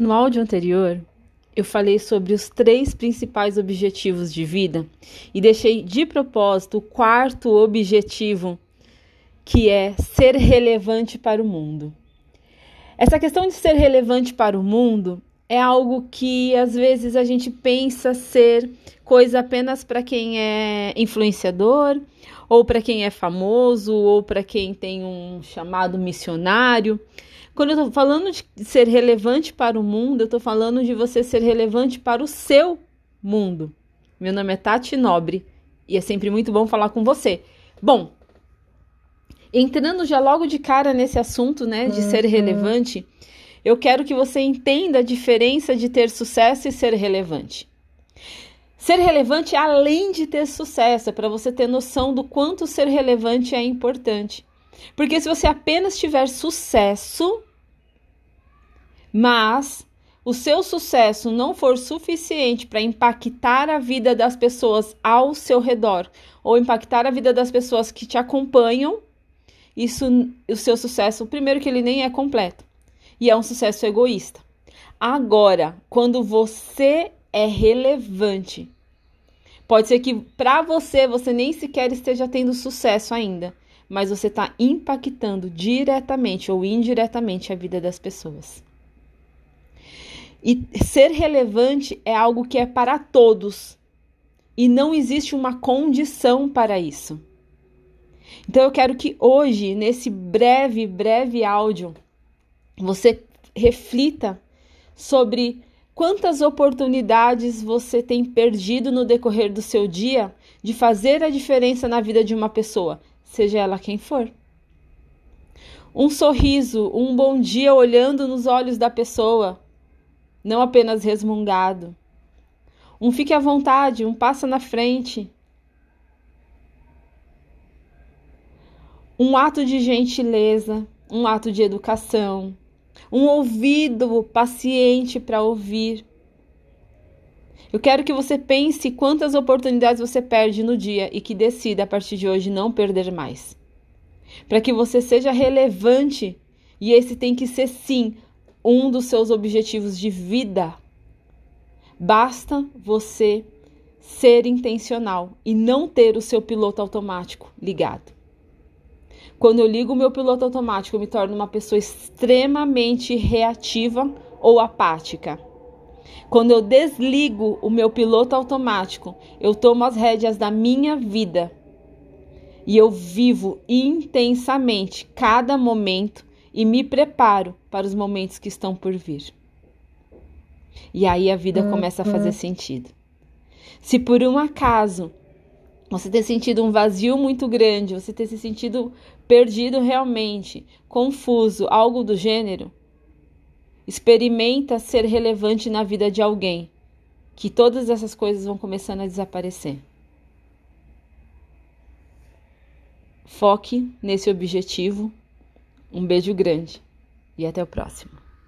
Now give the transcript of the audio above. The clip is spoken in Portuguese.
No áudio anterior, eu falei sobre os três principais objetivos de vida e deixei de propósito o quarto objetivo, que é ser relevante para o mundo. Essa questão de ser relevante para o mundo é algo que às vezes a gente pensa ser coisa apenas para quem é influenciador, ou para quem é famoso, ou para quem tem um chamado missionário. Quando eu estou falando de ser relevante para o mundo, eu estou falando de você ser relevante para o seu mundo. Meu nome é Tati Nobre e é sempre muito bom falar com você. Bom, entrando já logo de cara nesse assunto, né, de uhum. ser relevante, eu quero que você entenda a diferença de ter sucesso e ser relevante. Ser relevante além de ter sucesso, é para você ter noção do quanto ser relevante é importante. Porque se você apenas tiver sucesso, mas o seu sucesso não for suficiente para impactar a vida das pessoas ao seu redor ou impactar a vida das pessoas que te acompanham, isso o seu sucesso, primeiro que ele nem é completo e é um sucesso egoísta. Agora, quando você é relevante, pode ser que para você você nem sequer esteja tendo sucesso ainda, mas você está impactando diretamente ou indiretamente a vida das pessoas. E ser relevante é algo que é para todos e não existe uma condição para isso. Então eu quero que hoje, nesse breve, breve áudio, você reflita sobre quantas oportunidades você tem perdido no decorrer do seu dia de fazer a diferença na vida de uma pessoa, seja ela quem for. Um sorriso, um bom dia olhando nos olhos da pessoa, não apenas resmungado. Um fique à vontade, um passa na frente. Um ato de gentileza, um ato de educação, um ouvido paciente para ouvir. Eu quero que você pense quantas oportunidades você perde no dia e que decida a partir de hoje não perder mais. Para que você seja relevante, e esse tem que ser sim um dos seus objetivos de vida. Basta você ser intencional e não ter o seu piloto automático ligado. Quando eu ligo o meu piloto automático, eu me torno uma pessoa extremamente reativa ou apática. Quando eu desligo o meu piloto automático, eu tomo as rédeas da minha vida e eu vivo intensamente cada momento e me preparo para os momentos que estão por vir. E aí a vida começa a fazer uhum. sentido. Se por um acaso você ter sentido um vazio muito grande, você ter se sentido perdido realmente, confuso, algo do gênero, Experimenta ser relevante na vida de alguém, que todas essas coisas vão começando a desaparecer. Foque nesse objetivo. Um beijo grande e até o próximo.